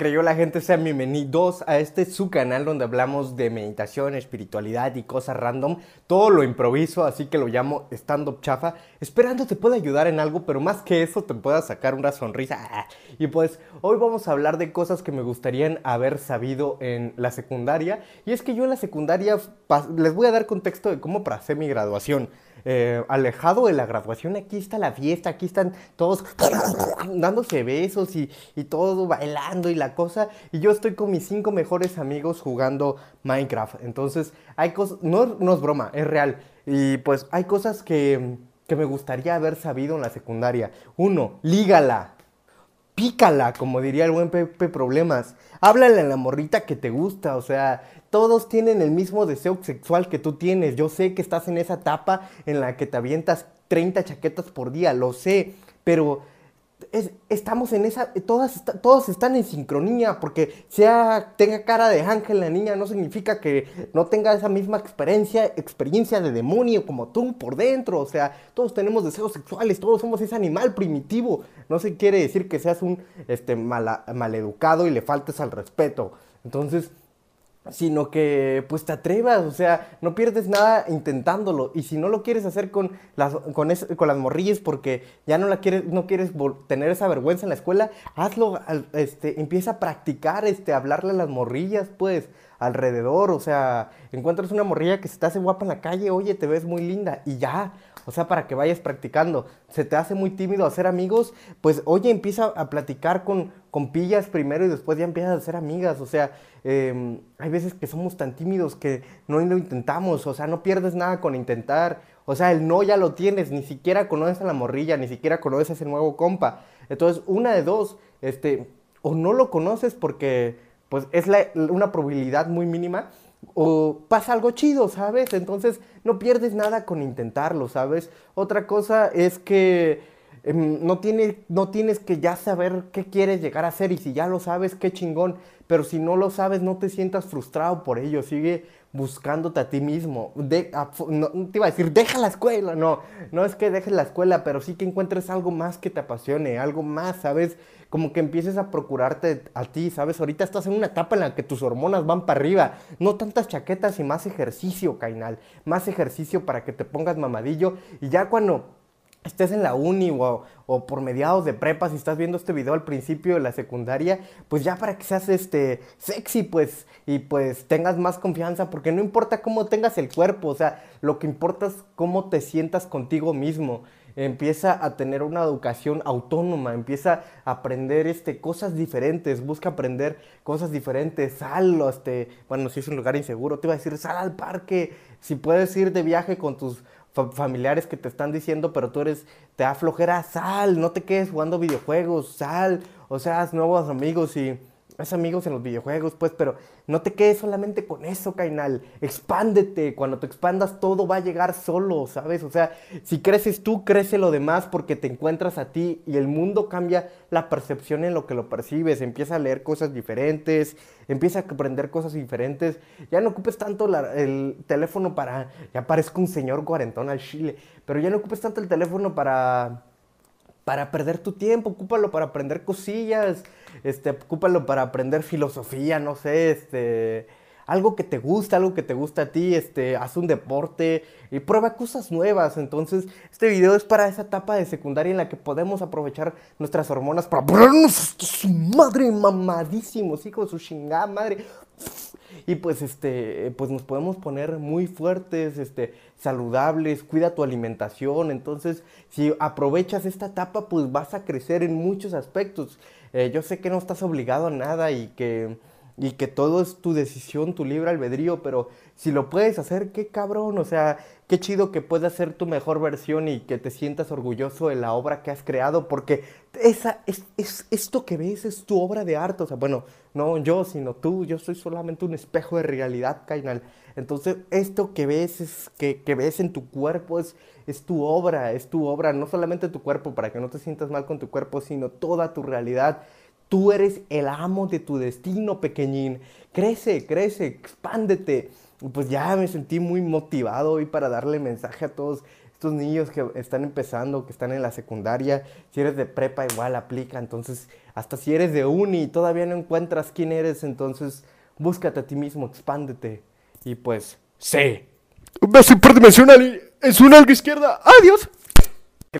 Creyó la gente, sean bienvenidos a este su canal donde hablamos de meditación, espiritualidad y cosas random. Todo lo improviso, así que lo llamo stand-up chafa, esperando te pueda ayudar en algo, pero más que eso te pueda sacar una sonrisa. Y pues hoy vamos a hablar de cosas que me gustarían haber sabido en la secundaria. Y es que yo en la secundaria les voy a dar contexto de cómo pasé mi graduación. Eh, alejado de la graduación, aquí está la fiesta, aquí están todos dándose besos y, y todo bailando y la cosa. Y yo estoy con mis cinco mejores amigos jugando Minecraft. Entonces, hay cosas, no, no es broma, es real. Y pues hay cosas que, que me gustaría haber sabido en la secundaria. Uno, lígala pícala, como diría el buen Pepe Problemas. Háblale a la morrita que te gusta, o sea, todos tienen el mismo deseo sexual que tú tienes. Yo sé que estás en esa etapa en la que te avientas 30 chaquetas por día, lo sé, pero estamos en esa, todas, todos están en sincronía, porque sea tenga cara de ángel la niña no significa que no tenga esa misma experiencia, experiencia de demonio como tú por dentro, o sea, todos tenemos deseos sexuales, todos somos ese animal primitivo, no se quiere decir que seas un este, maleducado y le faltes al respeto, entonces sino que pues te atrevas, o sea, no pierdes nada intentándolo. Y si no lo quieres hacer con las, con, con las morrillas porque ya no la quieres, no quieres tener esa vergüenza en la escuela, hazlo, este, empieza a practicar, este, hablarle a las morrillas, pues, alrededor, o sea, encuentras una morrilla que se te hace guapa en la calle, oye, te ves muy linda y ya, o sea, para que vayas practicando. Se te hace muy tímido hacer amigos, pues oye, empieza a platicar con, con pillas primero y después ya empiezas a hacer amigas. O sea, em, hay veces que somos tan tímidos que no lo intentamos. O sea, no pierdes nada con intentar. O sea, el no ya lo tienes, ni siquiera conoces a la morrilla, ni siquiera conoces a ese nuevo compa. Entonces, una de dos, este, o no lo conoces porque pues es una probabilidad muy mínima, o pasa algo chido, ¿sabes? Entonces no pierdes nada con intentarlo, ¿sabes? Otra cosa es que em, no, no tienes que ya saber qué quieres llegar a hacer y si ya lo sabes, qué chingón, pero si no lo sabes, no te sientas frustrado por ello, sigue buscándote a ti mismo. te iba a decir, deja la escuela, no, no es que dejes la escuela, pero sí que encuentres algo más que te apasione, algo más, ¿sabes? Como que empieces a procurarte a ti, ¿sabes? Ahorita estás en una etapa en la que tus hormonas van para arriba, no tantas chaquetas y más ejercicio, Cainal, más ejercicio para que te pongas mamadillo y ya cuando estés en la uni o, o, por mediados de prepa, si estás viendo este video al principio de la secundaria, pues ya para que seas este sexy, pues, y pues tengas más confianza, porque no importa cómo tengas el cuerpo, o sea, lo que importa es cómo te sientas contigo mismo. Empieza a tener una educación autónoma, empieza a aprender este, cosas diferentes, busca aprender cosas diferentes, sal, este, bueno, si es un lugar inseguro, te iba a decir, sal al parque, si puedes ir de viaje con tus familiares que te están diciendo, pero tú eres, te da flojera, sal, no te quedes jugando videojuegos, sal, o sea, haz nuevos amigos y haz amigos en los videojuegos, pues, pero no te quedes solamente con eso, Cainal. Expándete. Cuando te expandas, todo va a llegar solo, ¿sabes? O sea, si creces tú, crece lo demás porque te encuentras a ti y el mundo cambia la percepción en lo que lo percibes. Empieza a leer cosas diferentes, empieza a aprender cosas diferentes. Ya no ocupes tanto el teléfono para. Ya parezco un señor cuarentón al chile, pero ya no ocupes tanto el teléfono para para perder tu tiempo, ocúpalo para aprender cosillas, este, ocúpalo para aprender filosofía, no sé, este, algo que te gusta, algo que te gusta a ti, este, haz un deporte y prueba cosas nuevas. Entonces, este video es para esa etapa de secundaria en la que podemos aprovechar nuestras hormonas para su madre mamadísimos, hijos, su chingada madre. Y pues este, pues nos podemos poner muy fuertes, este, saludables, cuida tu alimentación. Entonces, si aprovechas esta etapa, pues vas a crecer en muchos aspectos. Eh, yo sé que no estás obligado a nada y que y que todo es tu decisión, tu libre albedrío, pero si lo puedes hacer, qué cabrón, o sea, qué chido que puedas ser tu mejor versión y que te sientas orgulloso de la obra que has creado, porque esa es, es esto que ves es tu obra de arte, o sea, bueno, no yo, sino tú, yo soy solamente un espejo de realidad, Kainal. Entonces, esto que ves es que, que ves en tu cuerpo es, es tu obra, es tu obra, no solamente tu cuerpo para que no te sientas mal con tu cuerpo, sino toda tu realidad. Tú eres el amo de tu destino, pequeñín. Crece, crece, expándete. Pues ya me sentí muy motivado hoy para darle mensaje a todos estos niños que están empezando, que están en la secundaria, si eres de prepa igual aplica, entonces hasta si eres de uni y todavía no encuentras quién eres, entonces búscate a ti mismo, expándete y pues, sí. Un beso hiperdimensional y en su nalga izquierda. ¡Adiós!